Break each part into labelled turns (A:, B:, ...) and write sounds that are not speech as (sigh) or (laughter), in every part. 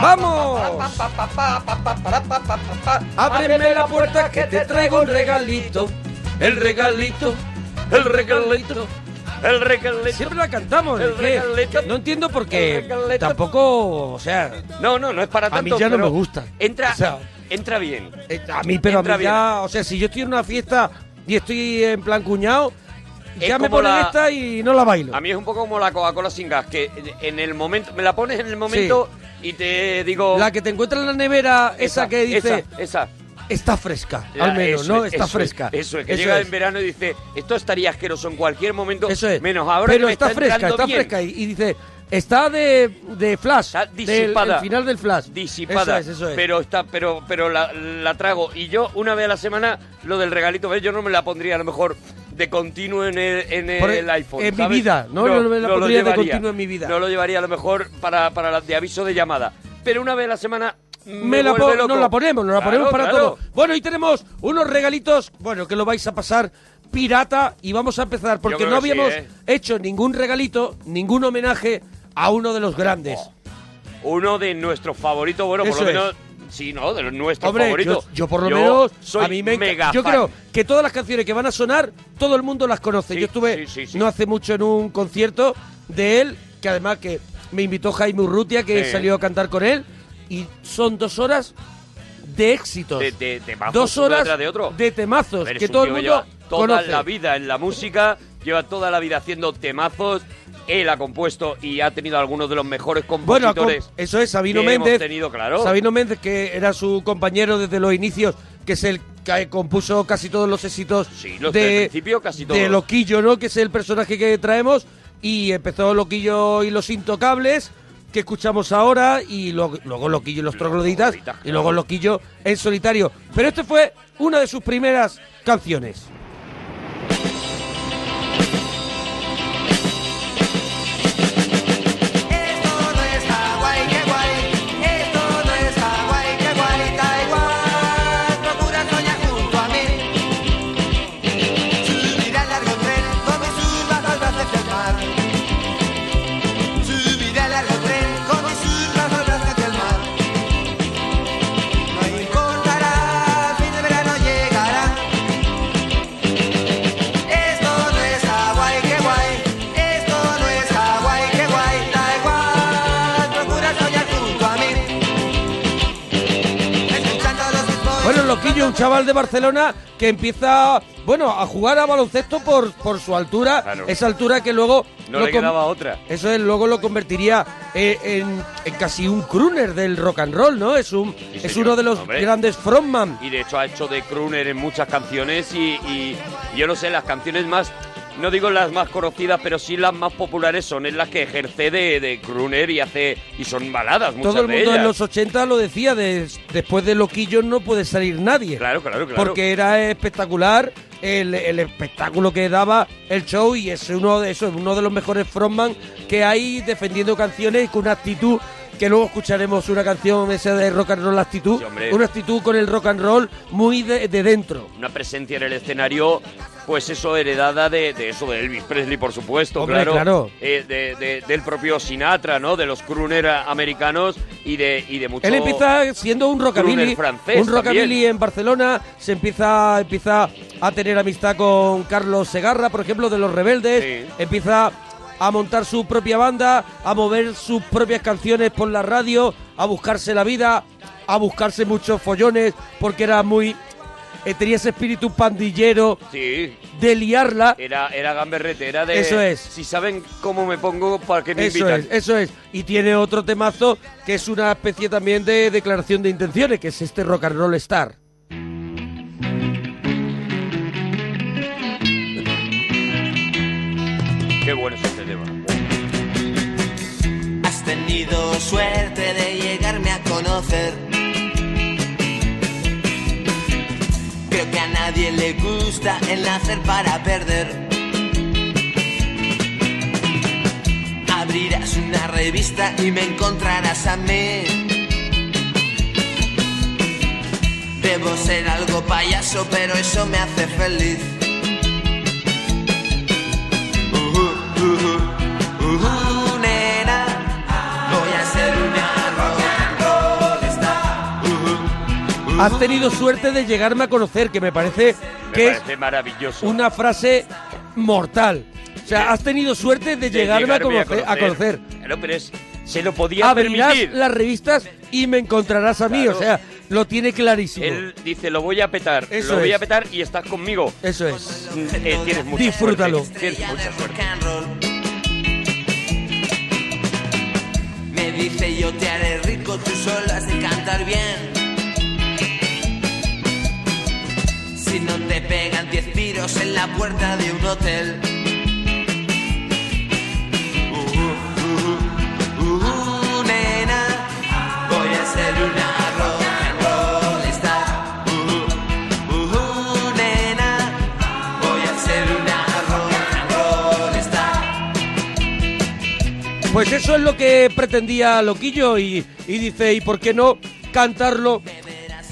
A: ¡Vamos! Ábreme la puerta que te traigo un regalito. El regalito, el regalito.
B: El regalito.
A: Siempre la cantamos.
B: El
A: ¿es que
B: regalito.
A: No entiendo por qué. Tampoco, o sea,
B: No, no, no es para
A: a
B: tanto.
A: mí ya no me gusta.
B: Entra,
A: O sea,
B: entra bien.
A: a mí, pero a mí ya, o sea, si yo estoy en una fiesta y estoy en plan cuñado,
B: Es
A: ya me ponen
B: la-
A: esta y no la bailo.
B: A mí es un poco como la Coca-Cola sin gas, que en el momento, me la pones en el momento y te digo...
A: La que te encuentras en la nevera, esa, que dice,
B: Esa, esa.
A: está fresca,
B: La-
A: al menos, ¿no?
B: es,
A: está
B: eso
A: fresca.
B: Es, eso es, que llega en verano y dice, esto estaría asqueroso en cualquier momento,
A: Eso es.
B: menos ahora
A: Pero
B: que me
A: está, fresca, está
B: bien.
A: fresca. Y, y dice, está de, de flash.
B: Está
A: del-
B: disipada.
A: el final del flash.
B: disipada,
A: Eso es, eso es.
B: pero está, pero, pero la, la trago y yo una vez a la semana lo del regalito, ¿ves? yo no me la pondría a lo mejor de continuo en el, en el
A: Por e-
B: iPhone.
A: en mi
B: ¿sabes?
A: vida, no, no me la
B: lo
A: pondría de
B: llevaría.
A: continuo en mi vida.
B: No lo llevaría a lo mejor para, para la de aviso de llamada, pero una vez a la semana me,
A: Me la
B: loco.
A: nos la ponemos, nos la
B: Claro,
A: ponemos para
B: claro.
A: todo. Bueno, y tenemos unos regalitos, bueno, que lo vais a pasar pirata y vamos a empezar porque no
B: que sí,
A: habíamos
B: ¿eh?
A: hecho ningún regalito, ningún homenaje a uno de los grandes.
B: Uno de nuestros favoritos, bueno, por
A: Eso
B: lo
A: es.
B: Sí, ¿no? De los nuestros
A: Hombre,
B: favoritos.
A: yo, yo por lo menos
B: soy
A: a mí me
B: mega
A: Yo
B: fan.
A: creo que todas las canciones que van a sonar, todo el mundo las conoce.
B: Sí,
A: yo estuve
B: sí, sí, sí.
A: no hace mucho en un concierto de él, que además que me invitó Jaime Urrutia, que salió a cantar con él, y son dos horas de éxitos.
B: de, de,
A: dos horas
B: de otro.
A: de temazos
B: ver,
A: que todo el mundo
B: lleva toda
A: conoce.
B: la vida en la música, lleva toda la vida haciendo temazos. Él ha compuesto y ha tenido algunos de los mejores
A: Bueno,
B: compositores.
A: com- eso es Sabino
B: que hemos
A: Méndez.
B: tenido, claro.
A: Sabino Méndez, que era su compañero desde los inicios, que es el que compuso casi todos los éxitos
B: Sí, los
A: de,
B: principio casi todos.
A: de Loquillo, ¿no? Que es el personaje que traemos. Y empezó Loquillo y los Intocables, que escuchamos ahora, y lo- luego Loquillo y los Trogloditas, y luego. Loquillo en solitario. Pero este fue una de sus primeras canciones. Chaval de Barcelona que empieza, bueno, a jugar a baloncesto por, por su altura,
B: Claro.
A: esa altura que luego...
B: No
A: lo
B: le
A: con-
B: quedaba otra.
A: Eso es, luego lo convertiría eh, en, en casi un crooner del rock and roll, ¿no? Es, un,
B: Sí,
A: es
B: señor.
A: uno de los
B: Hombre.
A: grandes frontman.
B: Y de hecho ha hecho de crooner en muchas canciones y, y yo no sé, las canciones más, no digo las más conocidas, pero sí las más populares son en las que ejerce de, de crooner y hace y son baladas muchas
A: Todo el
B: de
A: mundo en
B: ellas.
A: los 80 lo decía, de- después de Loquillo no puede salir nadie.
B: Claro, claro, claro.
A: Porque era espectacular el, el espectáculo que daba el show y es uno de esos, uno de los mejores frontman que hay defendiendo canciones con una actitud que luego escucharemos una canción esa de rock and roll actitud,
B: Sí,
A: una actitud con el rock and roll muy de, de dentro.
B: una presencia en el escenario, pues eso, heredada de, de eso, de Elvis Presley, por supuesto,
A: Hombre,
B: claro.
A: claro.
B: Eh, de- de- del propio Sinatra, ¿no? De los crooner americanos y de, y de mucho...
A: Él empieza siendo un rockabilly,
B: francés
A: un rockabilly
B: también.
A: en Barcelona, se empieza, empieza a tener amistad con Carlos Segarra, por ejemplo, de Los Rebeldes,
B: Sí.
A: empieza a montar su propia banda, a mover sus propias canciones por la radio, a buscarse la vida, a buscarse muchos follones, porque era muy... eh, tenía ese espíritu pandillero
B: Sí,
A: de liarla.
B: era, era gamberrete, era de...
A: Eso es.
B: Si saben cómo me pongo, ¿para qué me
A: Eso
B: invitan?
A: es, eso es. Y tiene otro temazo que es una especie también de declaración de intenciones, que es este rock and roll star.
B: Qué bueno
C: tenido suerte de llegarme a conocer. Creo que a nadie le gusta el nacer para perder. Abrirás una revista y me encontrarás a mí. Debo ser algo payaso, pero eso me hace feliz.
A: Has tenido suerte de llegarme a conocer, que me parece
B: Me
A: que es
B: maravilloso.
A: una frase mortal. O sea, has tenido suerte de,
B: De
A: llegarme, a, conocer, a conocer.
B: Claro, pero es, se lo podía
A: Abrirás
B: permitir.
A: las revistas y me encontrarás a mí.
B: Claro.
A: O sea, lo tiene clarísimo.
B: Él dice, lo voy a petar,
A: Eso
B: lo voy
A: es.
B: a petar y estás conmigo.
A: Eso es.
B: Eh, tienes mucha
A: Disfrútalo.
B: suerte. Tienes mucha suerte.
C: Me dice yo te haré rico, tú solo has de cantar bien. Si no te pegan diez tiros en la puerta de un hotel. Uh, uh, uh, nena, voy a ser una rock roll star. Uh, uh, uh, nena, voy a ser una rock roll star.
A: Pues eso es lo que pretendía Loquillo y, y dice, ¿y por qué no cantarlo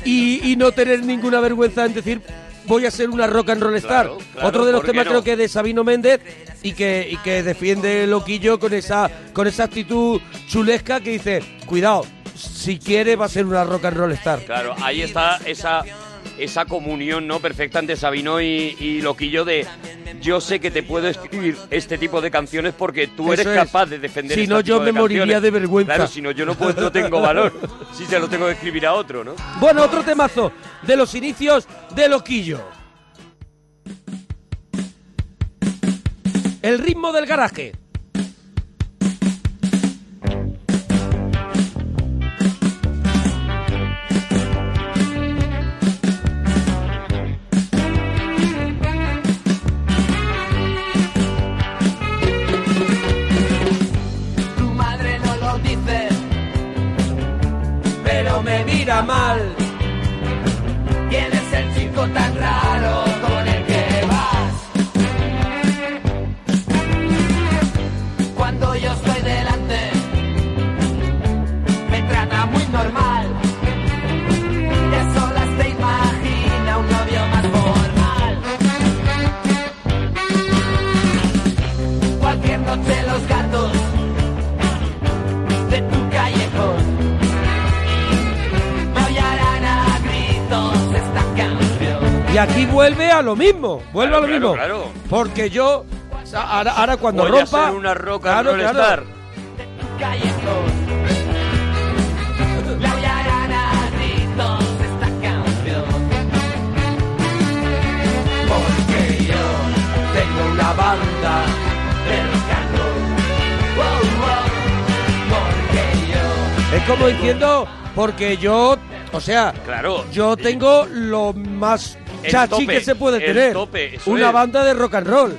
A: y, y no tener ninguna vergüenza en decir voy a ser una rock and roll star?
B: Claro, claro,
A: Otro de los
B: ¿por qué
A: temas
B: no?
A: creo que de Sabino Méndez y que, y que defiende Loquillo con esa, con esa actitud chulesca que dice, cuidado, si quiere va a ser una rock and roll star.
B: Claro, ahí está esa, esa comunión no perfecta entre Sabino y, y Loquillo de yo sé que te puedo escribir este tipo de canciones porque tú eres
A: es.
B: capaz de defender
A: Si
B: este
A: no,
B: tipo
A: yo
B: de
A: me moriría de vergüenza.
B: Claro, si no, yo no, puedo, no tengo valor. Si se lo tengo que escribir a otro, ¿no?
A: Bueno, otro temazo de los inicios de Loquillo. El ritmo del garaje.
C: A
A: lo mismo. Vuelve
B: Claro,
A: a lo mismo.
B: claro.
A: Porque yo. Ahora, ahora cuando
B: Voy a
A: rompa.
B: ser una
C: a una banda wow. Porque yo
A: Es como diciendo. Porque yo. O sea.
B: Claro.
A: Yo tengo lo más chachi
B: tope,
A: que se puede tener.
B: tope,
A: Una
B: es.
A: banda de rock and roll.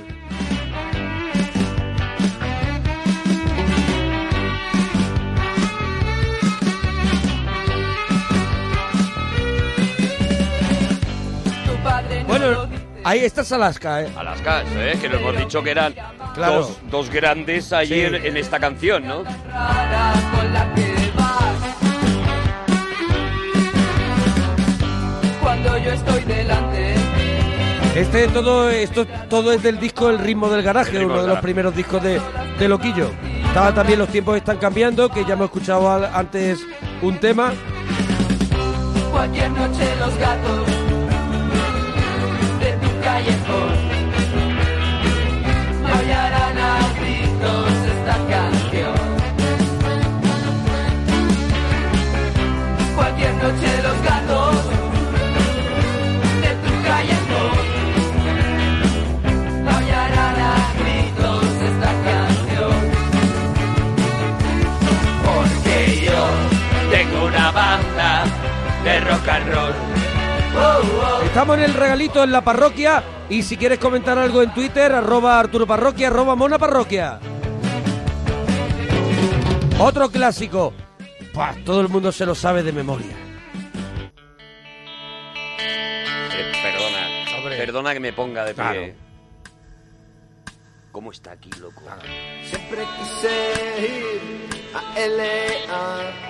A: Bueno, ahí está Alaska, ¿eh?
B: Alaska, ¿eh? que lo hemos dicho que eran
A: Claro.
B: dos, dos grandes
A: Sí.
B: en, en esta canción, ¿no?
A: Este todo esto todo es del disco El ritmo del garaje,
B: ritmo
A: uno
B: del
A: de los
B: garaje.
A: primeros discos de, de Loquillo. Estaba también los tiempos están cambiando, que ya hemos escuchado al- antes un tema.
C: cualquier noche los gatos de tu callejón maullarán a gritos de
B: rock and roll.
A: Estamos en el regalito en la parroquia y si quieres comentar algo en Twitter, arroba Arturo Parroquia, arroba Mona Parroquia. Otro clásico. Buah, todo el mundo se lo sabe de memoria.
B: Eh, perdona,
A: Hombre.
B: perdona que me ponga de pie.
A: Claro.
B: ¿Cómo está aquí, loco?
D: Siempre quise ir a LA,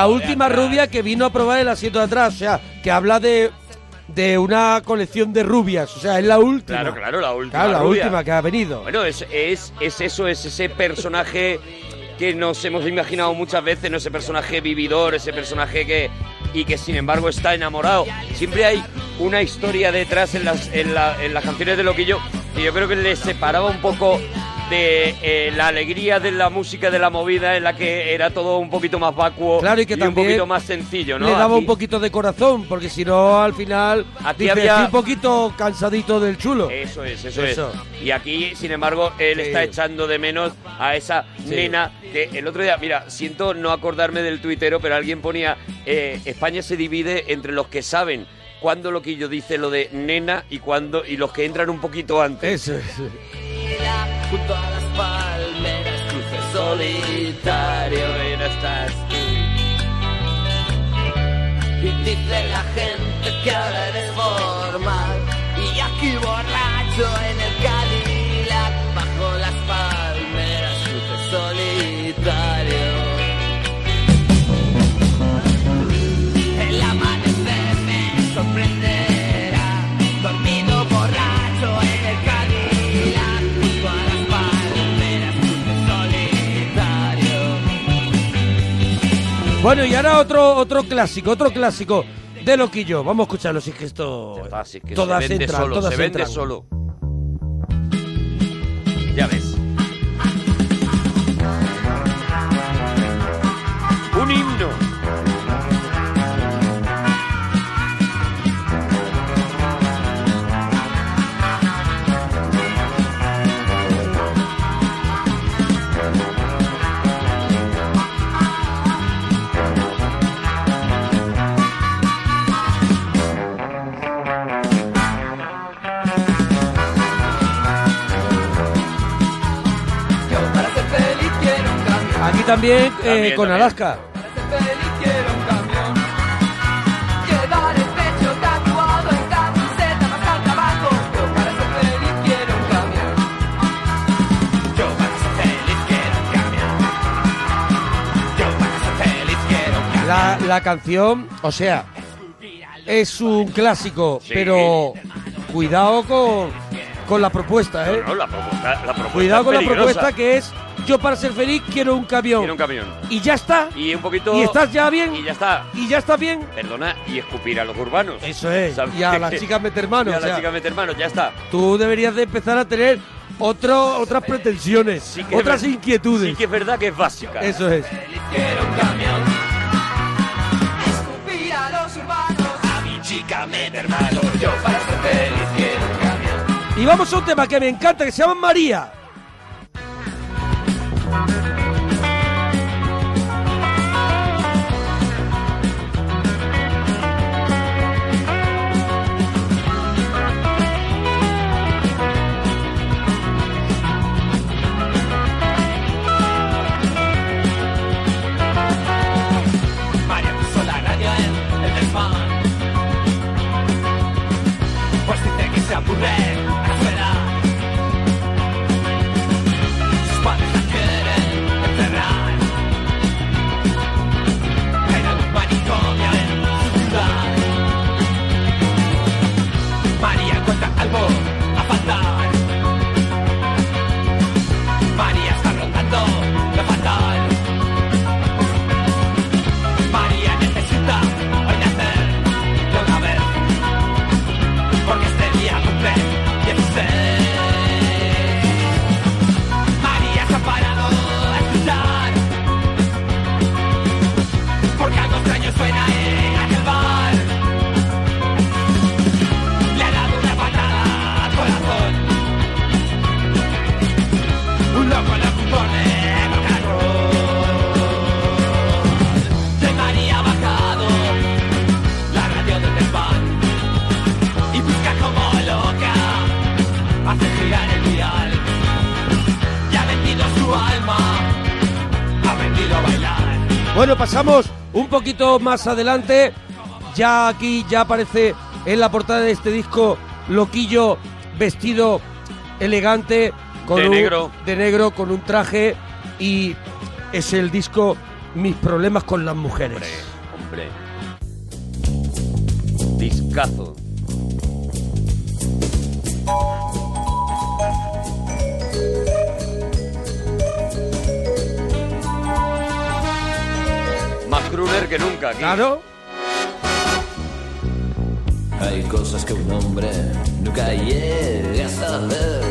A: La última rubia que vino a probar el asiento de atrás. O sea, que habla de, de una colección de rubias. O sea, es la última.
B: Claro, claro, la última.
A: Claro, la
B: rubia.
A: última que ha venido.
B: Bueno, es, es, es eso, es ese personaje que nos hemos imaginado muchas veces, ¿no? Ese personaje vividor, ese personaje que... Y que sin embargo está enamorado. Siempre hay una historia detrás en las, en, la- en las canciones de Loquillo que yo creo que le separaba un poco de eh, la alegría de la música de la movida en la que era todo un poquito más vacuo
A: Claro, y que
B: un
A: también
B: poquito más sencillo, ¿no?
A: Le daba
B: Aquí-
A: un poquito de corazón, porque si no, al final.
B: Aquí
A: dice,
B: había-
A: "Estoy un poquito cansadito del chulo.
B: Eso es, eso,
A: Eso.
B: es. Y aquí, sin embargo, él
A: Sí.
B: está echando de menos a esa
A: Sí.
B: nena que el otro día, mira, siento no acordarme del tuitero, pero alguien ponía, eh, España se divide entre los que saben cuándo Loquillo dice lo de nena y cuándo y los que entran un poquito antes.
A: Eso es.
D: Junto a las palmeras, cruce solitario y no estás tú. Y dice la gente que ahora eres formal. Y aquí borracho en el Cadillac, bajo las palmeras, cruce solitario.
A: Bueno, y ahora otro, otro clásico, otro clásico de Loquillo. Vamos a escucharlo, si es que esto.
B: Que
A: todas
B: se vende
A: entran,
B: solo,
A: todas
B: se vende
A: entran.
B: solo. Ya ves. Un himno.
D: Feliz quiero un camión.
A: La, la canción, o sea, es un clásico,
B: Sí.
A: pero cuidado con, con la propuesta, ¿eh?
B: No, la propuesta, la propuesta
A: Cuidado con la propuesta que es yo para ser feliz quiero un camión.
B: Quiero un camión.
A: Y ya está.
B: Y un poquito...
A: ¿Y estás ya bien?
B: Y ya está.
A: Y ya está bien.
B: Perdona, y escupir a los urbanos.
A: Eso es.
B: ¿Sabes?
A: Y a las chicas meter mano.
B: Y a
A: o sea,
B: las chicas meter manos, ya está.
A: Tú deberías de empezar a tener otro, otras pretensiones,
B: Sí
A: otras
B: ver-
A: inquietudes.
B: Sí que es verdad que es básica.
A: Eso es.
D: Quiero un camión.
C: Escupir a los urbanos.
D: A mi chica meter. Yo para ser feliz quiero un camión.
A: Y vamos a un tema que me encanta, que se llama. María
D: Pues
A: Bueno, pasamos un poquito más adelante. Ya aquí ya aparece en la portada de este disco Loquillo vestido elegante con
B: De
A: un-
B: negro.
A: de negro con un traje y es el disco Mis problemas con las mujeres.
B: Hombre. Discazo. Que nunca aquí.
A: Claro.
C: Hay cosas que un hombre nunca llega a saber.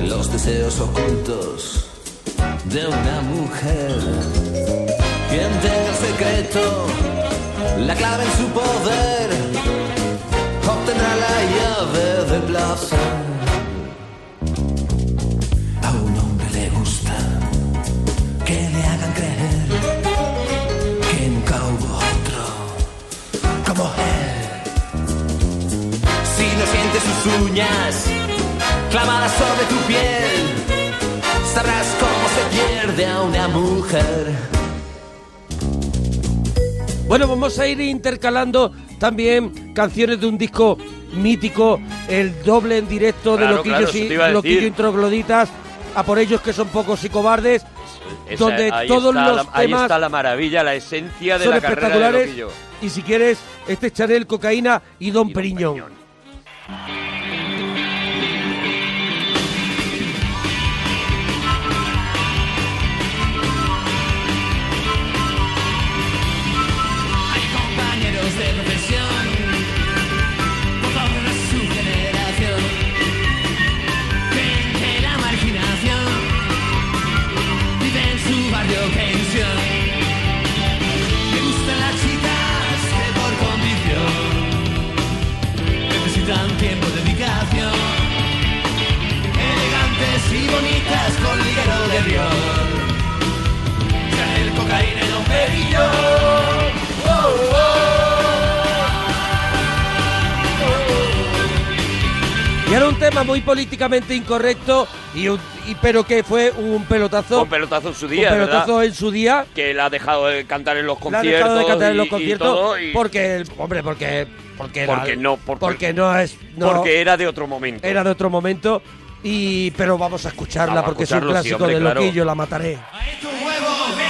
C: Los deseos ocultos de una mujer. Quien tenga el secreto, la clave en su poder, obtendrá la llave del placer. Uñas clavadas sobre tu piel, sabrás cómo se pierde a una mujer.
A: Bueno, vamos a ir intercalando también canciones de un disco mítico, el doble en directo de
B: Claro,
A: Loquillos
B: claro,
A: y Loquillo y Trogloditas, a por ellos que son pocos y cobardes,
B: Esa-
A: donde
B: ahí
A: todos
B: está
A: los
B: la- ahí
A: temas
B: está la maravilla, la esencia de
A: son
B: la carrera de
A: espectaculares.
B: Loquillo.
A: Y si quieres, este es Chanel, Cocaína y Don Periñón.
D: Hay
A: políticamente incorrecto, y, un- y- pero que fue un pelotazo.
B: Un pelotazo en su día,
A: un pelotazo
B: ¿verdad?
A: en su día.
B: Que la ha dejado de cantar en los
A: La ha
B: conciertos.
A: dejado de cantar en los
B: y- y
A: conciertos
B: todo, y-
A: porque, hombre, porque... Porque, era-
B: Porque no, porque-
A: porque no es... no-
B: porque era de otro momento.
A: era de otro momento, y pero vamos a escucharla
B: Vamos a
A: porque es un
B: sí,
A: clásico
B: hombre,
A: de
B: claro.
A: Loquillo, La Mataré.
D: tu huevo, mira.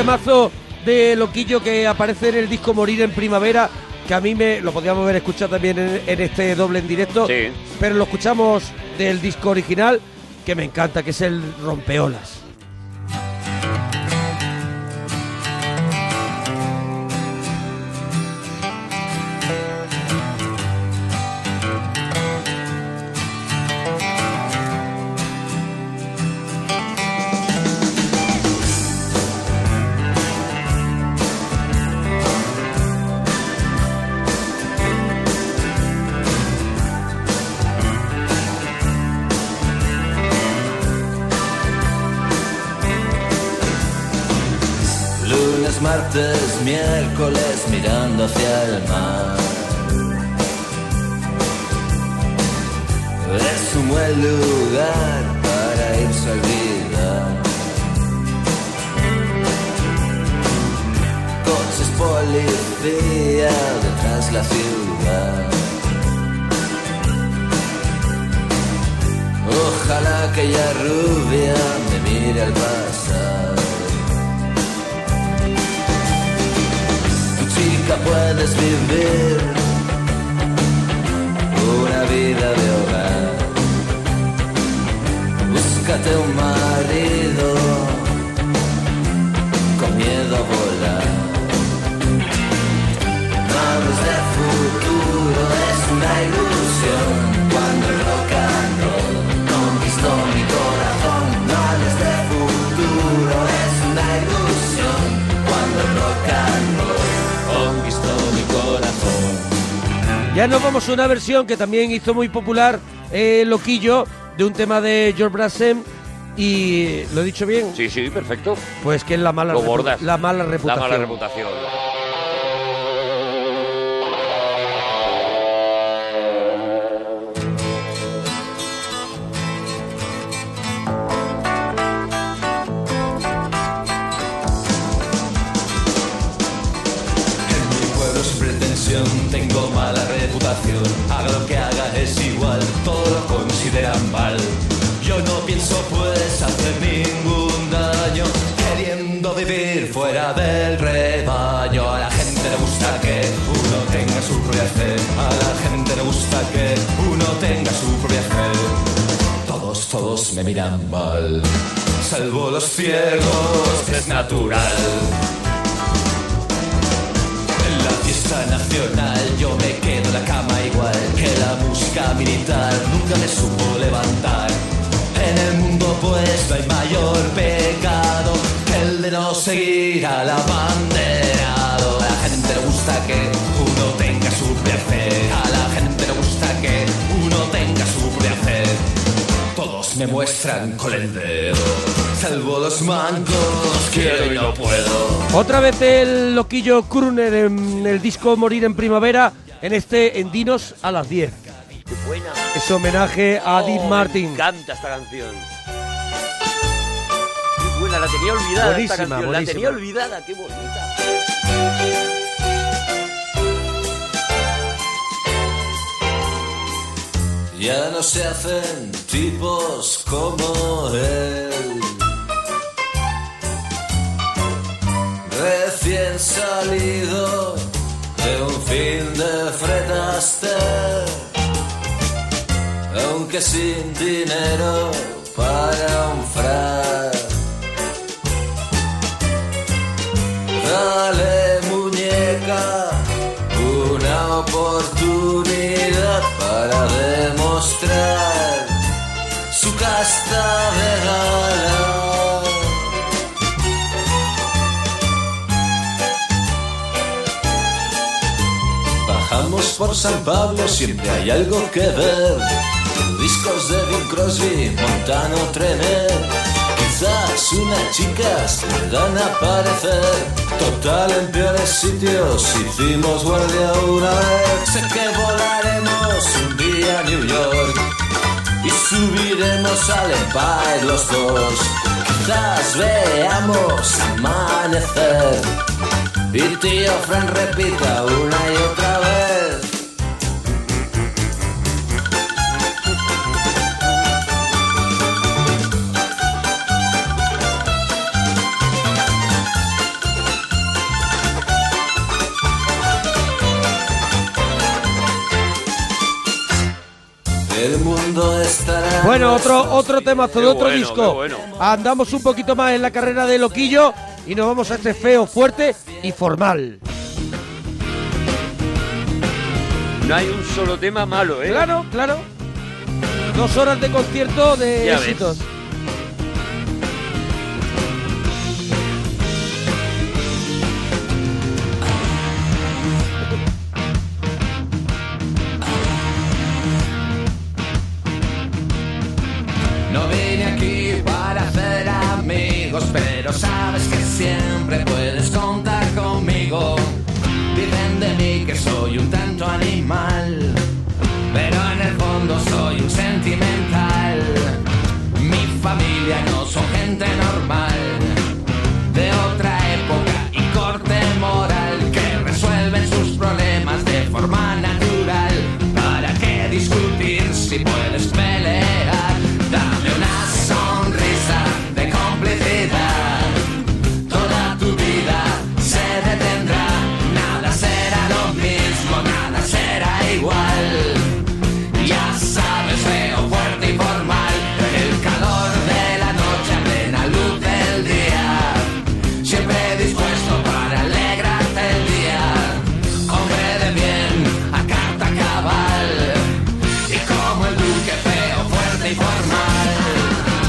A: Temazo de Loquillo que aparece en el disco Morir en Primavera, que a mí me lo podíamos haber escuchado también en, en este doble en directo,
B: Sí.
A: pero lo escuchamos del disco original, que me encanta, que es el Rompeolas.
C: Martes, miércoles mirando hacia el mar. Es un buen lugar para irse a olvidar. Coches policía detrás la ciudad. Ojalá aquella rubia me mire al pasar. Chica puedes vivir una vida de hogar. Búscate un marido con miedo a volar. Manos de futuro es una ilusión
A: Ya nos vamos a una versión que también hizo muy popular eh, Loquillo de un tema de George Brassem y lo he dicho bien,
B: Sí, sí, perfecto.
A: pues que es la mala
B: Lo
A: repu-
B: bordas.
A: la mala
B: La
A: reputación.
B: mala reputación.
C: Tengo mala reputación. Haga lo que haga es igual, todo lo consideran mal. Yo no pienso pues hacer ningún daño, queriendo vivir fuera del rebaño. A la gente le gusta que uno tenga su propia fe. A la gente le gusta que uno tenga su propia fe. Todos, todos me miran mal, salvo los ciegos, es natural. La nacional yo me quedo en la cama igual que la música militar nunca me supo levantar. En el mundo pues no hay mayor pecado que el de no seguir al abanderado. A la gente le gusta que uno tenga su fe. A la gente le gusta que uno Todos me muestran con el dedo, salvo los mancos, quiero y no puedo.
A: Otra vez el Loquillo Kruner en el disco Morir en Primavera, en este En Dinos a las 10.
B: Qué buena.
A: Es homenaje a Dean
B: Oh,
A: Martin.
B: Me encanta esta canción. Qué buena, la tenía olvidada
A: Buenísima,
B: esta canción.
A: buenísima.
B: La tenía olvidada, qué bonita.
C: Ya no se hacen tipos como él. Recién salido de un fin de fretaste. Aunque sin dinero para un frac. Dale San Pablo, siempre hay algo que ver. Discos de Bing Crosby, Montano Trenet. Quizás unas chicas puedan aparecer. Total, en peores sitios hicimos guardia una vez. Sé que volaremos un día a New York y subiremos al Empire los dos. Quizás veamos amanecer. Y tío Fran repita una y otra
A: Bueno, otro, otro temazo de
B: Qué
A: otro
B: bueno,
A: disco.
B: bueno.
A: Andamos un poquito más en la carrera de Loquillo y nos vamos a este feo, fuerte y formal.
B: No hay un solo tema malo, ¿eh?
A: Claro, claro. Dos horas de concierto de
B: Ya
A: éxitos.
C: sabes que siempre puedes contar conmigo.
D: Dicen de mí que soy un tanto animal, pero en el fondo soy un sentimental. Mi familia no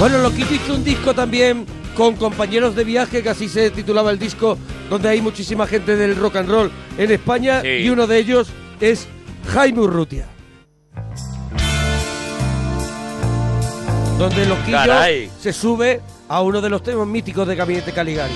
A: Bueno, Loquito hizo un disco también con compañeros de viaje, que así se titulaba el disco, donde hay muchísima gente del rock and roll en España,
B: Sí.
A: y uno de ellos es Jaime Urrutia. Donde Loquillo
B: Caray.
A: se sube a uno de los temas míticos de Gabinete Caligari.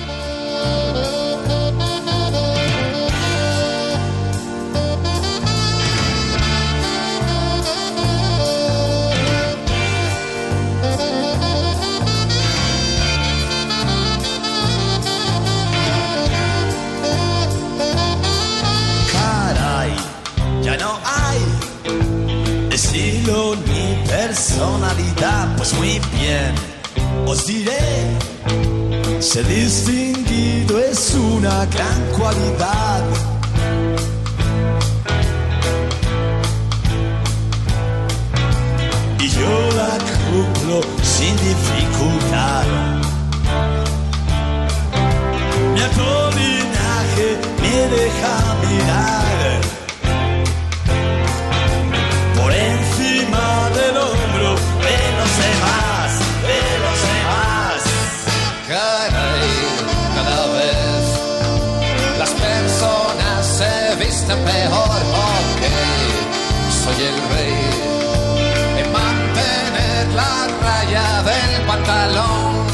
C: Personalidad. Pues muy bien, os diré, ser distinguido es una gran cualidad. Y yo la cumplo sin dificultad. Mi linaje me deja mirar
D: soy el rey en mantener la raya del pantalón.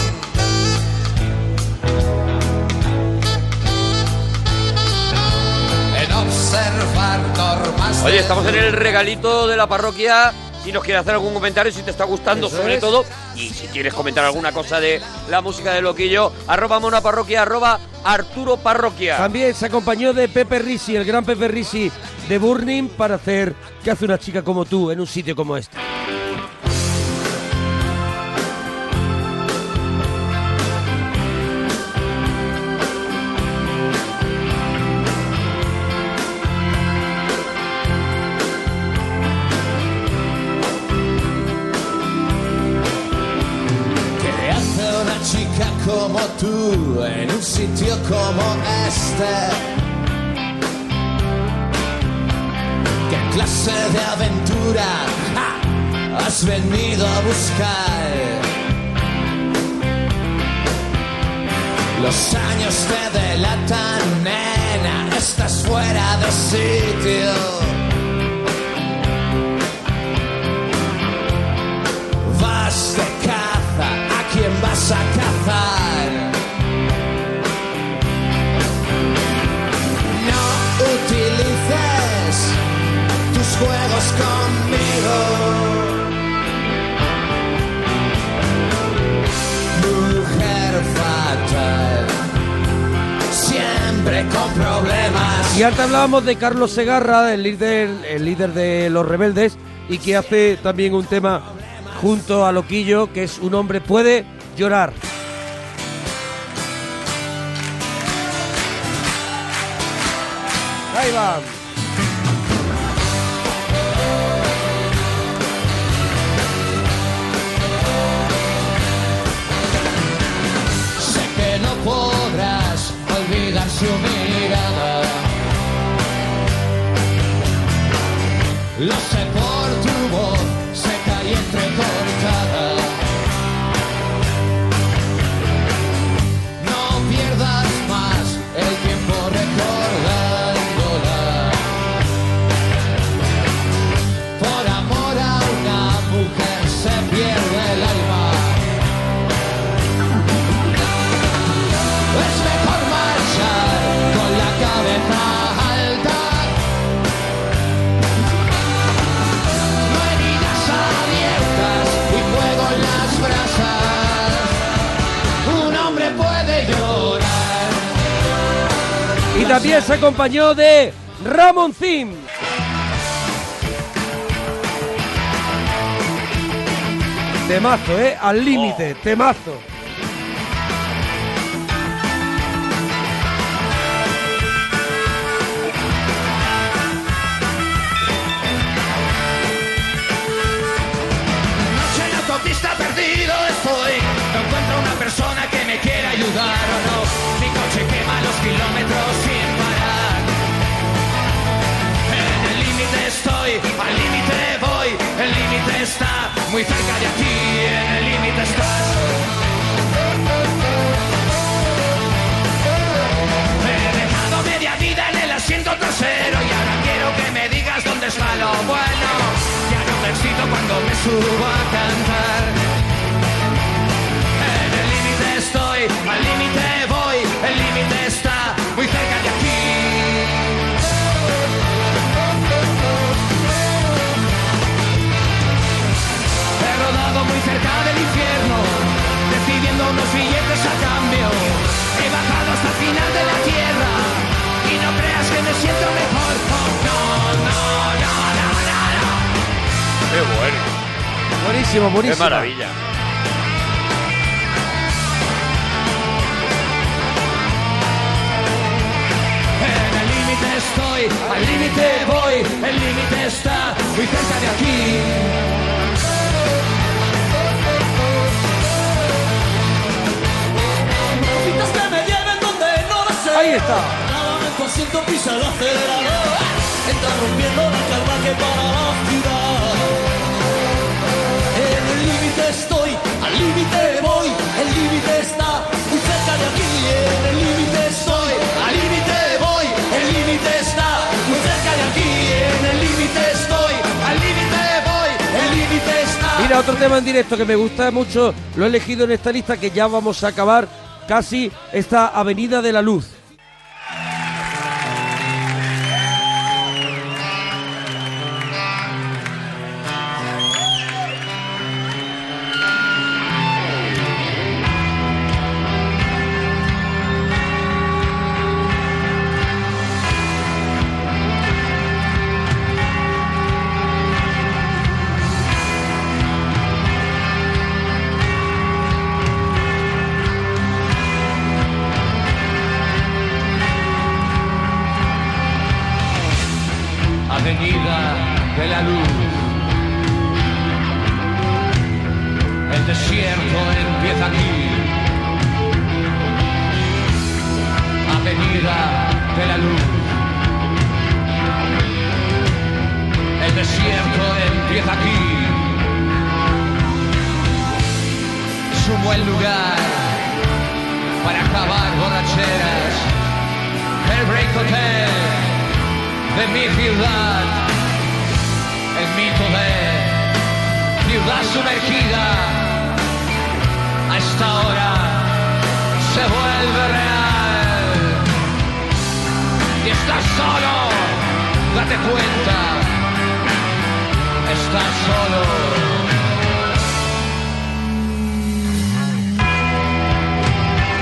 D: En observar normas.
B: Oye,
D: de
B: estamos en el regalito de la parroquia. Si nos quieres hacer algún comentario, si te está gustando,
A: Eso
B: sobre
A: es.
B: todo. Y si quieres comentar alguna cosa de la música de Loquillo, arroba Mona Parroquia, arroba Arturo Parroquia.
A: También se acompañó de Pepe Risi, el gran Pepe Risi de Burning, para hacer ¿Qué hace una chica como tú en un sitio como este?
D: En un sitio como este? ¿Qué clase de aventura has venido a buscar? Los años te delatan, nena, estás fuera de sitio. Vas de caza, ¿a quién vas a cazar?
A: Y antes hablábamos de Carlos Segarra, el líder, el líder de Los Rebeldes, y que hace también un tema junto a Loquillo, que es Un hombre puede llorar. Ahí va.
D: Sé que no podrás olvidar su mirada. Lo
A: también se acompañó de Ramoncín. Temazo, ¿eh? Al límite, temazo.
D: Muy cerca de aquí. En el límite estás. He dejado media vida en el asiento trasero y ahora quiero que me digas dónde está lo bueno. Ya no me excito cuando me subo a cantar. En el límite estoy, al límite voy, el límite está
B: Qué bueno.
A: Buenísimo,
B: Qué
A: buenísimo.
B: maravilla.
D: En el límite estoy, al límite voy, el límite está muy cerca de aquí.
E: Citas que me lleven donde no lo sé.
A: Ahí está.
E: Nada en tu asiento pisa el acelerador. Entra rompiendo la calma que para la ciudad.
A: Otro tema en directo que me gusta mucho, lo he elegido en esta lista que ya vamos a acabar casi, esta Avenida de la Luz.
D: De mi ciudad, el mito de ciudad sumergida, a esta hora se vuelve real. Y estás solo, date cuenta, estás solo.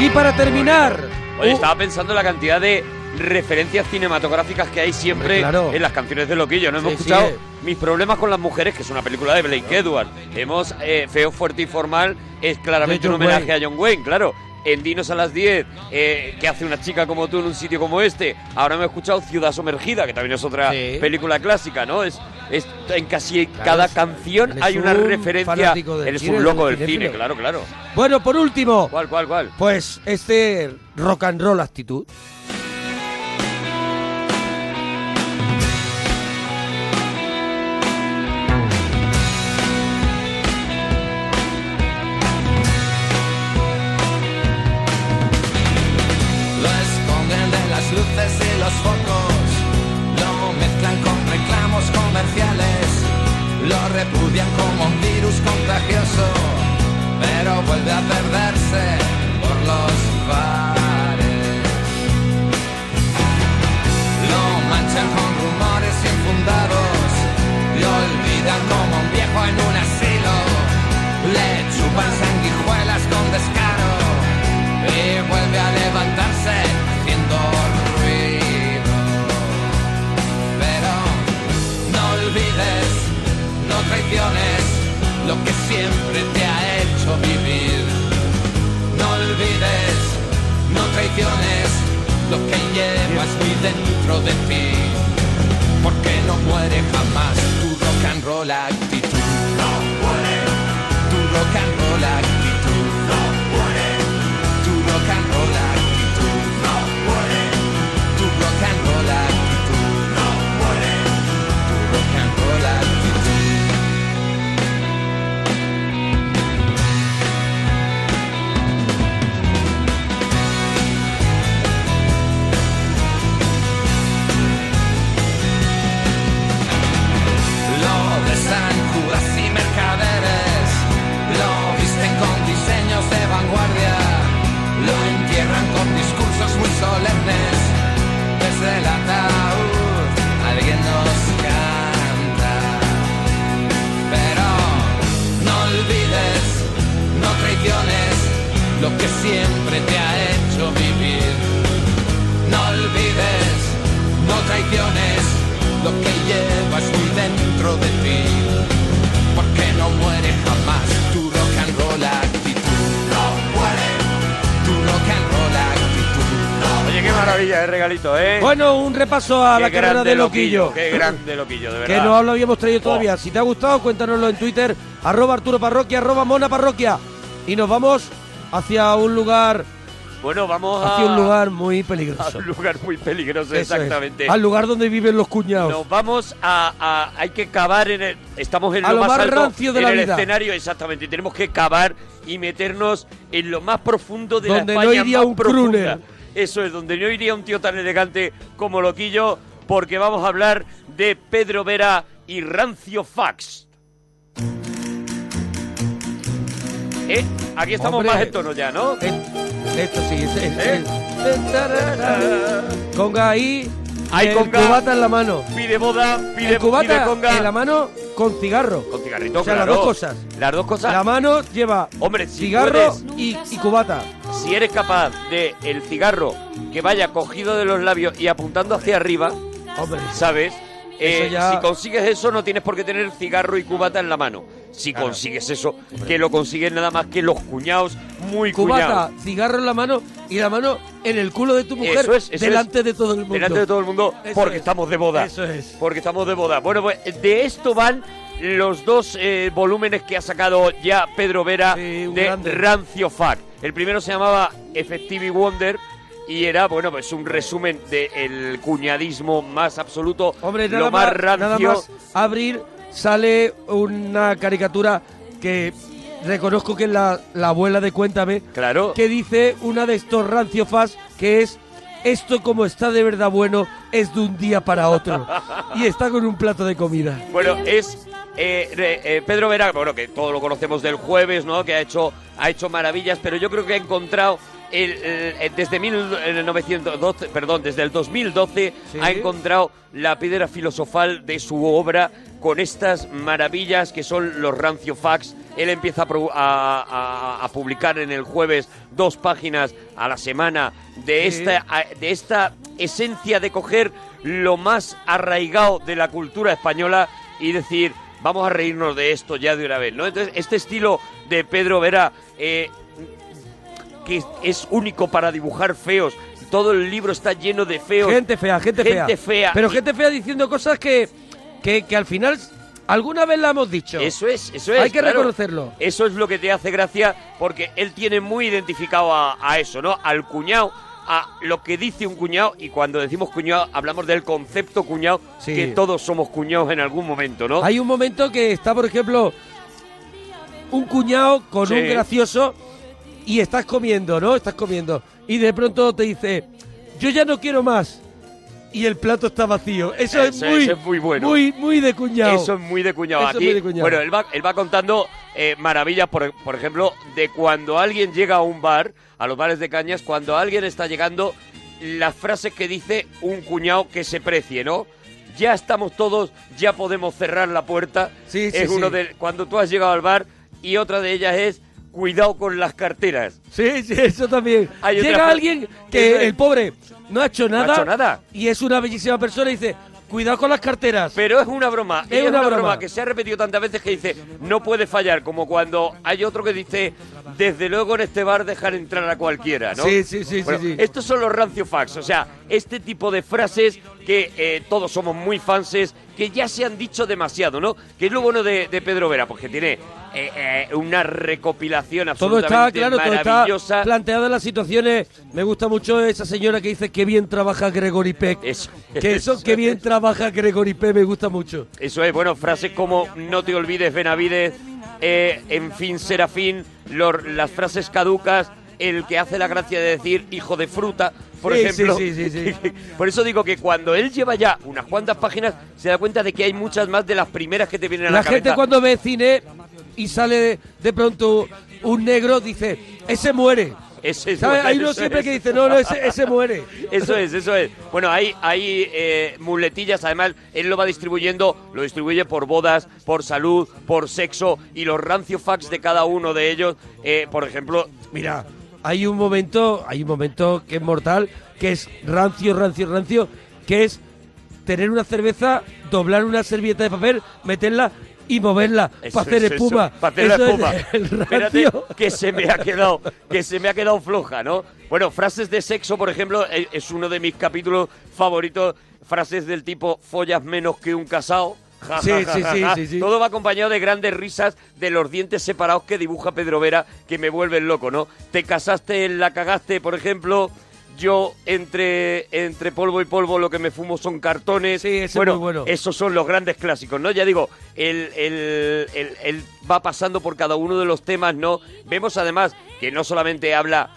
A: Y para terminar,
B: Oye,
A: uh,
B: estaba pensando en la cantidad de referencias cinematográficas que hay siempre
A: claro.
B: en las canciones de Loquillo. No hemos
A: Sí, sí,
B: escuchado
A: eh.
B: Mis problemas con las mujeres, que es una película de Blake Edward. Hemos eh, Feo, Fuerte y Formal es claramente un homenaje
A: Wayne.
B: a John Wayne, claro. En Dinos a las 10, eh, ¿qué hace una chica como tú en un sitio como este? Ahora me he escuchado Ciudad Sumergida, que también es otra
A: Sí.
B: película clásica, ¿no? Es, es en casi cada
A: es-
B: canción hay una
A: un
B: referencia.
A: fanático del
B: Él es
A: cine,
B: un loco
A: del
B: del cine, claro, claro.
A: bueno, por último,
B: ¿Cuál, cuál, cuál?
A: pues este rock and roll actitud. Repaso a
B: Qué
A: la carrera de Loquillo.
B: Qué grande Loquillo, de verdad.
A: Que no lo habíamos traído todavía. Si te ha gustado, cuéntanoslo en Twitter, arroba Arturo Parroquia, arroba Mona Parroquia. Y nos vamos hacia un lugar,
B: Bueno, vamos a...
A: hacia un lugar muy
B: a
A: peligroso. (laughs)
B: un lugar muy peligroso,
A: Eso es.
B: exactamente.
A: Al lugar donde viven los cuñados.
B: Nos vamos a, a- Hay que cavar en el... Estamos en
A: A
B: lo, más,
A: más
B: alto,
A: rancio de
B: en
A: la
B: el
A: vida.
B: escenario, exactamente. Tenemos que cavar y meternos en lo más profundo de
A: Donde
B: la
A: no
B: España
A: iría
B: más
A: un
B: profunda.
A: crooner.
B: Eso es, donde no iría un tío tan elegante como Loquillo, porque vamos a hablar de Pedro Vera y Rancio Fax. ¿Eh? Aquí estamos
A: Hombre.
B: más en tono ya, ¿no?
A: Eh, Esto sí, es- es-
B: ¿Eh?
A: es- Conga ahí,
B: Hay conga.
A: cubata en la mano.
B: Pide boda, pide,
A: El cubata
B: pide conga.
A: en la mano con cigarro.
B: Con cigarrito,
A: O sea, las dos cosas.
B: Las dos cosas.
A: La mano lleva
B: Hombre, si
A: cigarro
B: puedes-
A: y, y cubata.
B: si eres capaz de el cigarro que vaya cogido de los labios y apuntando hacia arriba,
A: Hombre,
B: ¿sabes? Eh,
A: ya-
B: Si consigues eso, no tienes por qué tener cigarro y cubata en la mano. Si consigues eso, que lo consiguen nada más que los cuñados muy
A: cubata,
B: cuñados.
A: cigarro en la mano y la mano en el culo de tu mujer
B: Eso es, eso
A: delante
B: es.
A: de todo el mundo.
B: Delante de todo el mundo,
A: Eso
B: porque
A: es.
B: estamos de boda.
A: Eso es.
B: Porque estamos de boda. Bueno, pues de esto van los dos eh, volúmenes que ha sacado ya Pedro Vera
A: Sí,
B: de
A: grande.
B: Rancio Fac. El primero se llamaba Effective Wonder y era, bueno, pues un resumen del cuñadismo más absoluto,
A: Hombre,
B: lo más, rancio.
A: nada más abrir sale una caricatura que reconozco que es la, la abuela de Cuéntame,
B: Claro.
A: que dice una de estos ranciofas que es esto como está de verdad bueno es de un día para otro (laughs) y está con un plato de comida.
B: Bueno, es eh, eh, Pedro Vera, bueno, que todos lo conocemos del jueves, ¿no? Que ha hecho, ha hecho maravillas, pero yo creo que ha encontrado el, el- el- desde 1912, perdón, desde el 2012
A: Sí.
B: ha encontrado la piedra filosofal de su obra con estas maravillas que son los rancio facts. Él empieza a, publicar en el jueves dos páginas a la semana de
A: Sí.
B: esta de esta esencia de coger lo más arraigado de la cultura española y decir, vamos a reírnos de esto ya de una vez, ¿no? Entonces, este estilo de Pedro Vera, eh, que es- único para dibujar feos, todo el libro está lleno de feos.
A: Gente fea, gente,
B: Gente
A: fea.
B: fea.
A: Pero gente fea diciendo cosas que, que, que al final alguna vez la hemos dicho.
B: Eso es, eso es.
A: Hay que
B: claro.
A: reconocerlo.
B: Eso es lo que te hace gracia porque él tiene muy identificado a, a eso, ¿no? Al cuñado, a lo que dice un cuñado y cuando decimos cuñado hablamos del concepto cuñado,
A: Sí.
B: que todos somos cuñados en algún momento, ¿no?
A: Hay un momento que está, por ejemplo, un cuñado con
B: Sí.
A: un gracioso y estás comiendo, ¿no? Estás comiendo. Y de pronto te dice, yo ya no quiero más. Y el plato está vacío. Eso, es, muy,
B: eso es muy bueno.
A: Muy, muy de cuñado.
B: Eso es muy de cuñado.
A: Eso es
B: Aquí,
A: muy de cuñado.
B: Bueno, él va, él va contando eh, maravillas, por, por ejemplo, de cuando alguien llega a un bar, a los bares de cañas, cuando alguien está llegando, las frases que dice un cuñado que se precie, ¿no? Ya estamos todos, ya podemos cerrar la puerta.
A: Sí, sí,
B: es uno
A: sí.
B: de cuando tú has llegado al bar y otra de ellas es cuidado con las carteras.
A: Sí, sí, eso también.
B: Hay
A: Llega alguien que
B: es.
A: el pobre no ha hecho
B: No ha
A: nada.
B: hecho nada.
A: Y es una bellísima persona y dice, cuidado con las carteras.
B: Pero es una broma.
A: Es una broma.
B: que se ha repetido tantas veces que dice, no puede fallar, como cuando hay otro que dice, desde luego en este bar dejar entrar a cualquiera, ¿no?
A: Sí, sí, sí, sí, sí.
B: Estos son los rancio facts, o sea, este tipo de frases que eh, todos somos muy fanses, que ya se han dicho demasiado, ¿no? Que es lo bueno de, de Pedro Vera, porque tiene eh, eh, una recopilación
A: Todo
B: absolutamente
A: está, claro, todo está
B: maravillosa.
A: planteado en las situaciones. Me gusta mucho esa señora que dice que bien trabaja Gregory Peck. (laughs)
B: Eso,
A: Que eso, que bien trabaja Gregory Peck, me gusta mucho.
B: Eso es, bueno, frases como no te olvides, Benavides, en fin, Serafín, lor- las frases caducas, el que hace la gracia de decir hijo de fruta, por
A: Sí,
B: ejemplo.
A: sí, sí, (laughs)
B: por eso digo que cuando él lleva ya unas cuantas páginas, se da cuenta de que hay muchas más de las primeras que te vienen a la,
A: La gente
B: cabeza.
A: cuando ve cine y sale de, pronto un negro dice, ese muere. Hay uno siempre
B: es.
A: que dice, no, no, ese, ese muere. (laughs)
B: Eso es, eso es. Bueno, hay, hay eh, muletillas, además, él lo va distribuyendo, lo distribuye por bodas, por salud, por sexo, y los rancio facts de cada uno de ellos, eh, por ejemplo,
A: Mira, hay un momento, hay un momento que es mortal, que es rancio, rancio, rancio, que es tener una cerveza, doblar una servilleta de papel, meterla y moverla para hacer
B: es,
A: espuma.
B: para hacer la
A: Eso es
B: espuma.
A: el (laughs)
B: Espérate, que se me ha quedado, que se me ha quedado floja, ¿no? Bueno, frases de sexo, por ejemplo, eh, es uno de mis capítulos favoritos. Frases del tipo follas menos que un casado. Ja, (laughs)
A: Sí,
B: ja,
A: sí,
B: ja,
A: sí, sí, sí.
B: Todo va acompañado de grandes risas de los dientes separados que dibuja Pedro Vera, que me vuelven loco, ¿no? Te casaste, la cagaste, por ejemplo. Yo, entre, entre polvo y polvo, lo que me fumo son cartones.
A: Sí, ese es
B: bueno,
A: muy bueno.
B: esos son los grandes clásicos, ¿no? Ya digo, él, él- él- él va pasando por cada uno de los temas, ¿no? Vemos además que no solamente habla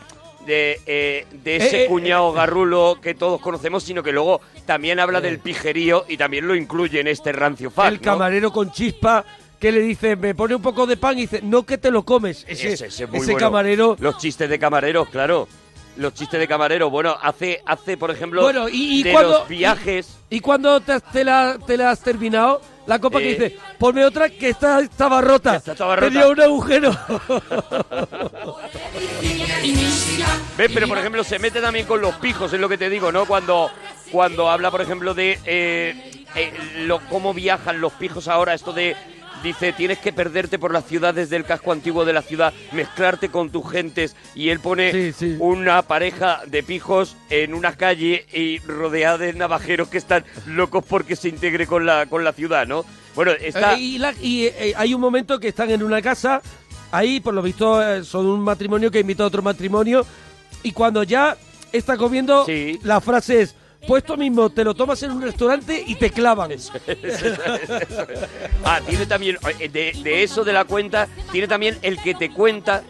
B: de, eh, de ese
A: Eh, eh,
B: cuñado
A: eh.
B: garrulo que todos conocemos, sino que luego también habla del pijerío y también lo incluye en este rancio fact,
A: el
B: ¿no?
A: camarero con chispa que le dice, me pone un poco de pan y dice, no que te lo comes. Ese,
B: Ese, ese es muy
A: ese
B: bueno.
A: camarero.
B: Los chistes de camareros, claro. Los chistes de camarero. Bueno, hace, hace por ejemplo,
A: Bueno, y, y
B: de
A: cuando,
B: los viajes.
A: Y, y cuando te, te la, te la has terminado, la copa que
B: Eh.
A: dice, ponme otra que esta estaba rota. Tenía un agujero. (laughs)
B: ¿Ves? Pero, por ejemplo, se mete también con los pijos, es lo que te digo, ¿no? Cuando, cuando habla, por ejemplo, de eh, eh, lo, cómo viajan los pijos ahora, esto de... Dice, tienes que perderte por las ciudades del casco antiguo de la ciudad, mezclarte con tus gentes. Y él pone
A: Sí, sí.
B: una pareja de pijos en una calle y rodeada de navajeros que están locos porque se integre con la, con la ciudad, ¿no? Bueno, está...
A: Eh, y la- y, eh, hay un momento que están en una casa, ahí por lo visto eh, son un matrimonio que invita a otro matrimonio, y cuando ya está comiendo,
B: Sí.
A: la frase es, pues tú mismo te lo tomas en un restaurante y te clavan.
B: Ah, tiene también, eh, de, de eso de la cuenta, tiene también el que te cuenta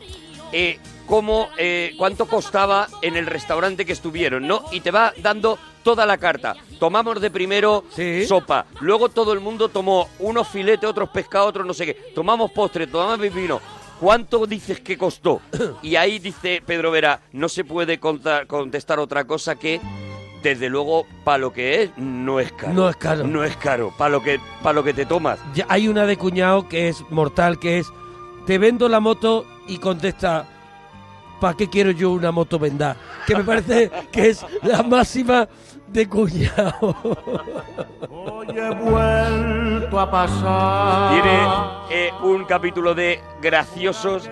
B: eh, cómo, eh, cuánto costaba en el restaurante que estuvieron, ¿no? Y te va dando toda la carta. Tomamos de primero
A: Sí.
B: sopa, luego todo el mundo tomó unos filetes, otros pescados, otros no sé qué. Tomamos postre, tomamos vino. ¿Cuánto dices que costó? (coughs) Y ahí dice Pedro Vera, no se puede contestar otra cosa que, desde luego, para lo que es, no es caro.
A: No es caro.
B: No es caro, para lo que, para lo que te tomas.
A: Ya hay una de cuñado que es mortal, que es, te vendo la moto y contesta, ¿para qué quiero yo una moto vendada? Que me parece que es la máxima de cuñado.
F: Hoy he vuelto a pasar.
B: Tiene eh, un capítulo de graciosos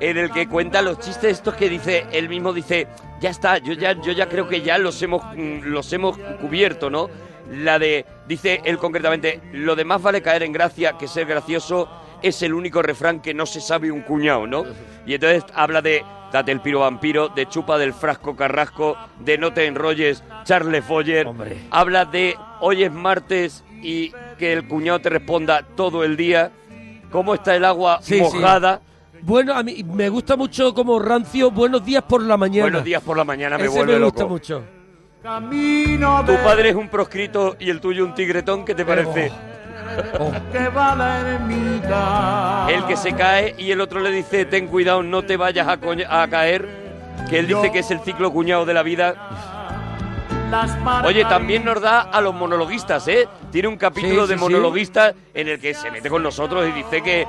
B: en el que cuenta los chistes estos que dice, él mismo dice, ya está, yo ya, yo ya creo que ya los hemos, mm, los hemos cubierto, ¿no? La de, dice él concretamente, lo de más vale caer en gracia que ser gracioso es el único refrán que no se sabe un cuñado, ¿no? Y entonces habla de date el piro vampiro, de chupa del frasco carrasco, de no te enrolles, Charles Foyer.
A: Hombre.
B: Habla de hoy es martes y que el cuñado te responda todo el día. ¿Cómo está el agua
A: Sí, sí. Bueno, a mí me gusta mucho como rancio, buenos días por la mañana.
B: Buenos días por la mañana me
A: Ese
B: vuelve
A: me gusta
B: loco.
A: mucho.
F: Camino
B: Tu padre es un proscrito y el tuyo un tigretón, ¿qué te parece?
A: Oh. (laughs)
B: El que se cae y el otro le dice, ten cuidado, no te vayas a, caer. Que él dice que es el ciclo cuñado de la vida. Oye, también nos da a los monologuistas, ¿eh? Tiene un capítulo
A: Sí,
B: de
A: sí,
B: monologuistas en el que se mete con nosotros y dice que,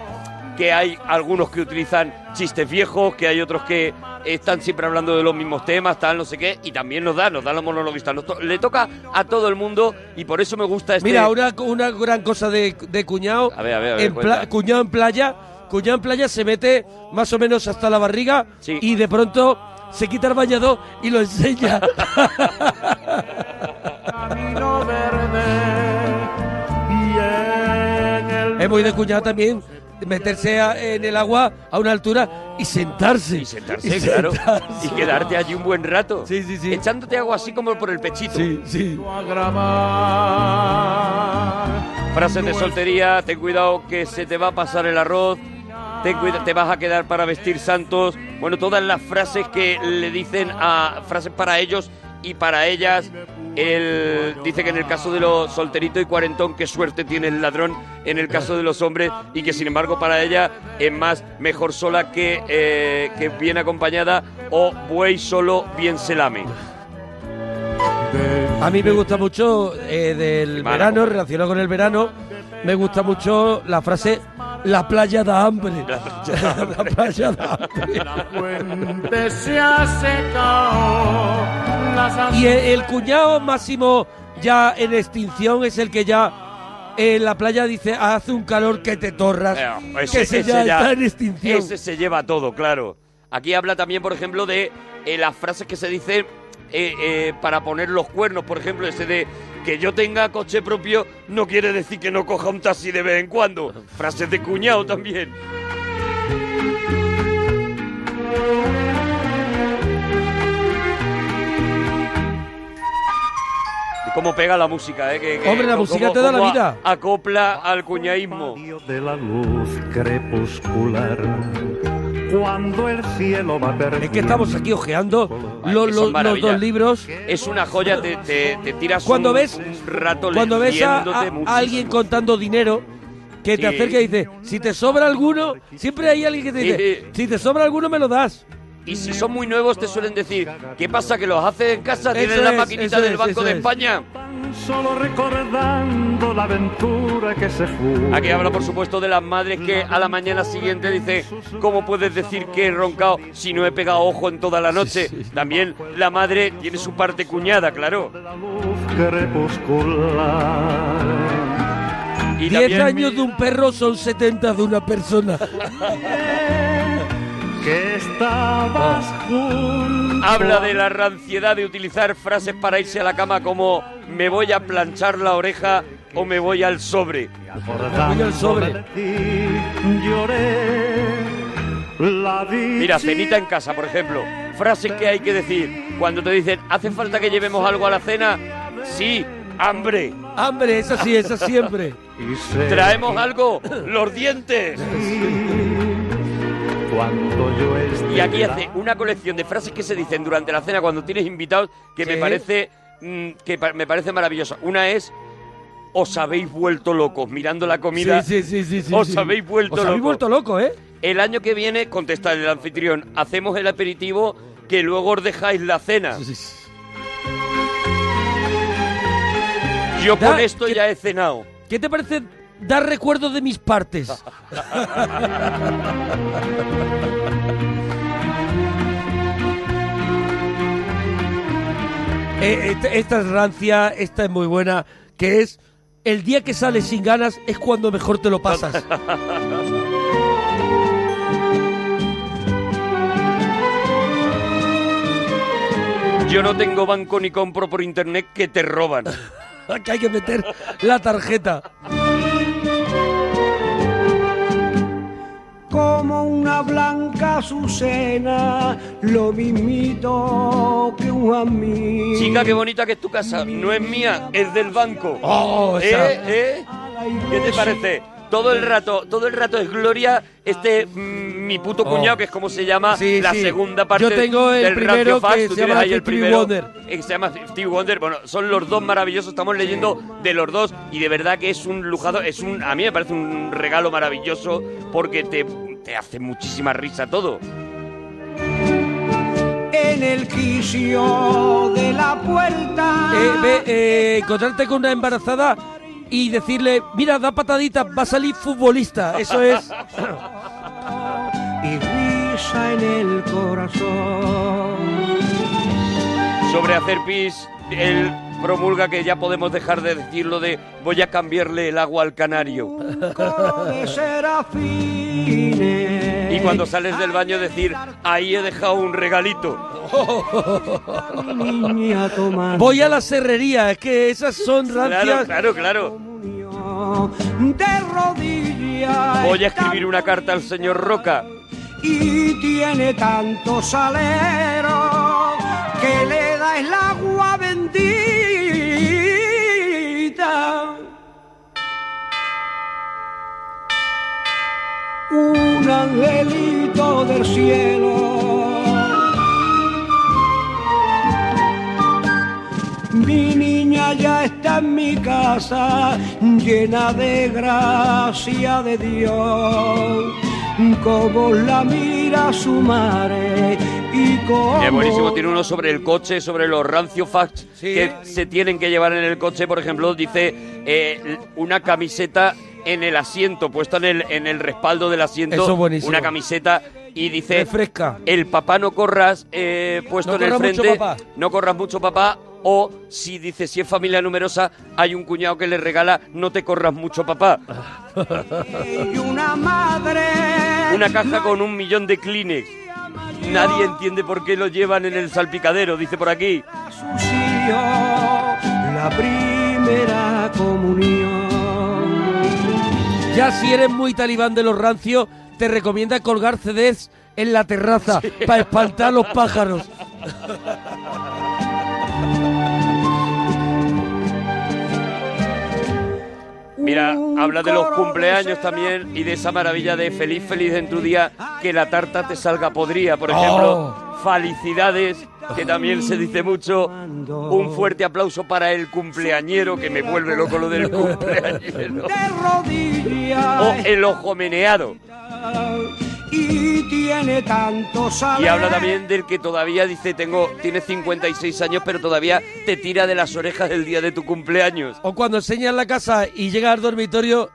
B: que hay algunos que utilizan chistes viejos, que hay otros que están siempre hablando de los mismos temas, tal, no sé qué, y también nos da, nos da los monologuistas. Le toca a todo el mundo y por eso me gusta este...
A: Mira, una, una gran cosa de, de cuñado.
B: A ver, a ver, a ver.
A: Cuñado en playa, cuñado en playa se mete más o menos hasta la barriga
B: sí.
A: y de pronto se quita el bañador y lo enseña. (laughs) es muy de cuñado también meterse a- en el agua a una altura y sentarse.
B: Y sentarse, claro.
A: sentarse.
B: Y quedarte allí un buen rato.
A: Sí, sí, sí.
B: Echándote agua así como por el pechito.
A: Sí, sí.
B: Frases de soltería, ten cuidado que se te va a pasar el arroz, ten cuidado, te vas a quedar para vestir santos. Bueno, todas las frases que le dicen a frases para ellos y para ellas. Él dice que en el caso de los solteritos y cuarentón, qué suerte tiene el ladrón en el caso de los hombres y que sin embargo para ella es más mejor sola que, eh, que bien acompañada o buey solo bien se lame.
A: A mí me gusta mucho eh, del verano, relacionado con el verano, me gusta mucho la frase la playa da hambre. La playa (laughs) da hambre.
F: fuente se ha secado.
A: Y el, el cuñado máximo ya en extinción es el que ya en la playa dice hace un calor que te torras.
B: Eh,
A: que
B: ese-
A: ese
B: ese
A: ya,
B: ya-
A: está en extinción.
B: Ese se lleva todo, claro. Aquí habla también, por ejemplo, de eh, las frases que se dicen eh, eh, para poner los cuernos. Por ejemplo, ese de que yo tenga coche propio no quiere decir que no coja un taxi de vez en cuando. Frases de cuñado también. Y cómo pega la música, ¿eh? Que, que-
A: Hombre, la
B: cómo-
A: música te da la vida.
B: Acopla al cuñaísmo.
G: de la luz crepuscular cuando el cielo va perdiendo
A: Es que estamos aquí ojeando lo- lo- los dos libros.
B: Es una joya, te, te, te tiras
A: Cuando
B: un,
A: ves-
B: un rato
A: Cuando ves a, a- a alguien contando dinero que te
B: Sí.
A: acerca y dice, si te sobra alguno, siempre hay alguien que te dice,
B: Sí.
A: si te sobra alguno me lo das.
B: Y si son muy nuevos te suelen decir, ¿qué pasa? ¿Que los haces en casa? ¿Tienes
A: Eso
B: la maquinita del Banco de
A: es.
B: España?
G: solo recordando la aventura que se fue
B: Aquí habla, por supuesto, de las madres que a la mañana siguiente dice, ¿cómo puedes decir que he roncado si no he pegado ojo en toda la noche? También la madre tiene su parte cuñada, claro. Y
A: Diez
B: también-
A: años de un perro son 70 de una persona.
G: Que estabas junto
B: Habla de la ranciedad de utilizar frases para irse a la cama como me voy a planchar la oreja o me voy al sobre.
A: Voy al sobre.
G: lloré la
B: Mira, cenita en casa, por ejemplo. Frases que hay que decir cuando te dicen, ¿hace falta que llevemos algo a la cena? Sí, hambre.
A: Hambre, esa sí, esa siempre.
B: ¿Traemos algo? Los dientes.
G: Cuando yo esté
B: Y aquí hace una colección de frases que se dicen durante la cena cuando tienes invitados que me parece mm, que pa- me parece maravillosa. Una es os habéis vuelto locos mirando la comida.
A: Sí, sí, sí, sí, sí,
B: os
A: sí.
B: habéis vuelto
A: Os habéis
B: locos.
A: vuelto loco, ¿eh?
B: El año que viene, contesta el anfitrión, hacemos el aperitivo que luego os dejáis la cena.
A: Sí, sí, sí.
B: Yo
A: Da-
B: con esto ya he cenado.
A: ¿Qué te parece dar recuerdos de mis partes? (laughs) Eh, esta, esta es rancia, esta es muy buena, que es el día que sales sin ganas es cuando mejor te lo pasas. (laughs)
B: Yo no tengo banco ni compro por internet que te roban. (laughs)
A: que hay que meter la tarjeta.
H: Como una blanca azucena, lo mismito que un amigo.
B: Chica, qué bonita que es tu casa. No es mía, es del banco.
A: Oh,
B: ¿Eh? ¿Eh? ¿Qué te parece? Todo el rato, todo el rato es Gloria, este mm, mi puto
A: Oh.
B: cuñado, que es como se llama
A: Sí,
B: la
A: sí.
B: segunda parte
A: Yo tengo el
B: del
A: primero
B: Radio Fax.
A: que
B: Tú
A: se
B: tienes
A: llama
B: ahí el
A: Stevie
B: primero,
A: Wonder.
B: eh, que se llama Stevie Wonder. Bueno, son los dos maravillosos. Estamos leyendo de los dos y de verdad que es un lujado, es un, a mí me parece un regalo maravilloso porque te, te hace muchísima risa todo.
H: En el quicio de la puerta.
A: Eh, ve, eh, encontrarte con una embarazada y decirle, mira, da patadita, va a salir futbolista. Eso es.
H: y risa en el corazón.
B: Sobre hacer pis, él promulga que ya podemos dejar de decirlo de voy a cambiarle el agua al canario. Y cuando sales del baño decir, ahí he dejado un regalito.
A: Voy a la serrería, es que esas son
B: Claro,
A: rancias.
B: claro, claro.
H: comunión de rodillas. rodilla
B: Voy a escribir una carta al señor Roca.
H: y tiene tanto salero que le da el agua bendita. Un angelito del cielo. Mi niña ya está en mi casa, llena de gracia de Dios. Como la mira su madre y como...
B: Es buenísimo, tiene uno sobre el coche, sobre los rancio facts que se tienen que llevar en el coche. Por ejemplo, dice eh, una camiseta en el asiento, puesta en el, en el respaldo del asiento.
A: Eso es buenísimo.
B: Una camiseta y dice...
A: Refresca.
B: El papá no corras, eh, puesto
A: No
B: en el
A: corras mucho,
B: frente.
A: papá.
B: No corras mucho, papá. O si dice, si es familia numerosa, hay un cuñado que le regala, no te corras mucho, papá.
H: y una madre
B: Una caja con un millón de Kleenex. Nadie entiende por qué lo llevan en el salpicadero, dice por aquí.
H: la primera comunión.
A: Ya si eres muy talibán de los rancios, te recomienda colgar CDs en la terraza para espantar a los pájaros. (laughs)
B: Mira, habla de los cumpleaños también y de esa maravilla de feliz, feliz en tu día, que la tarta te salga podrida. Por ejemplo, felicidades, que también se dice mucho. Un fuerte aplauso para el cumpleañero, que me vuelve loco lo del cumpleañero. (laughs) O el ojo meneado.
H: Y tiene tanto salero.
B: Y habla también del que todavía dice, tengo, tiene 56 años, pero todavía te tira de las orejas el día de tu cumpleaños.
A: O cuando enseñas la casa y llega al dormitorio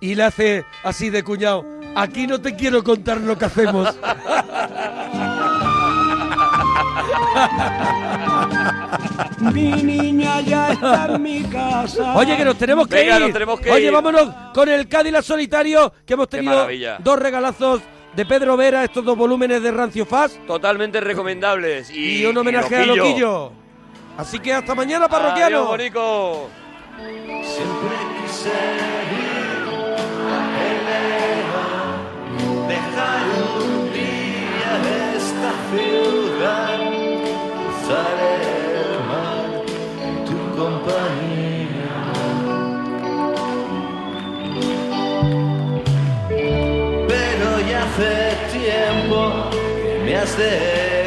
A: y le hace así de cuñado. Aquí no te quiero contar lo que hacemos. (laughs)
H: Mi niña ya está en mi casa.
A: Oye, que nos tenemos que
B: Venga,
A: ir.
B: nos tenemos que
A: Oye,
B: ir.
A: vámonos con el Cádiz Solitario, que hemos tenido dos regalazos de Pedro Vera, estos dos volúmenes de Rancio Fast
B: Totalmente recomendables. Y,
A: y un homenaje a
B: Loquillo.
A: Loquillo. Así que hasta mañana, parroquiano.
B: Adiós, bonico.
C: Siempre quise ir a Pelea, dejar un día esta ciudad, cruzar el mar tu compañía. Hace tiempo que me has dejado.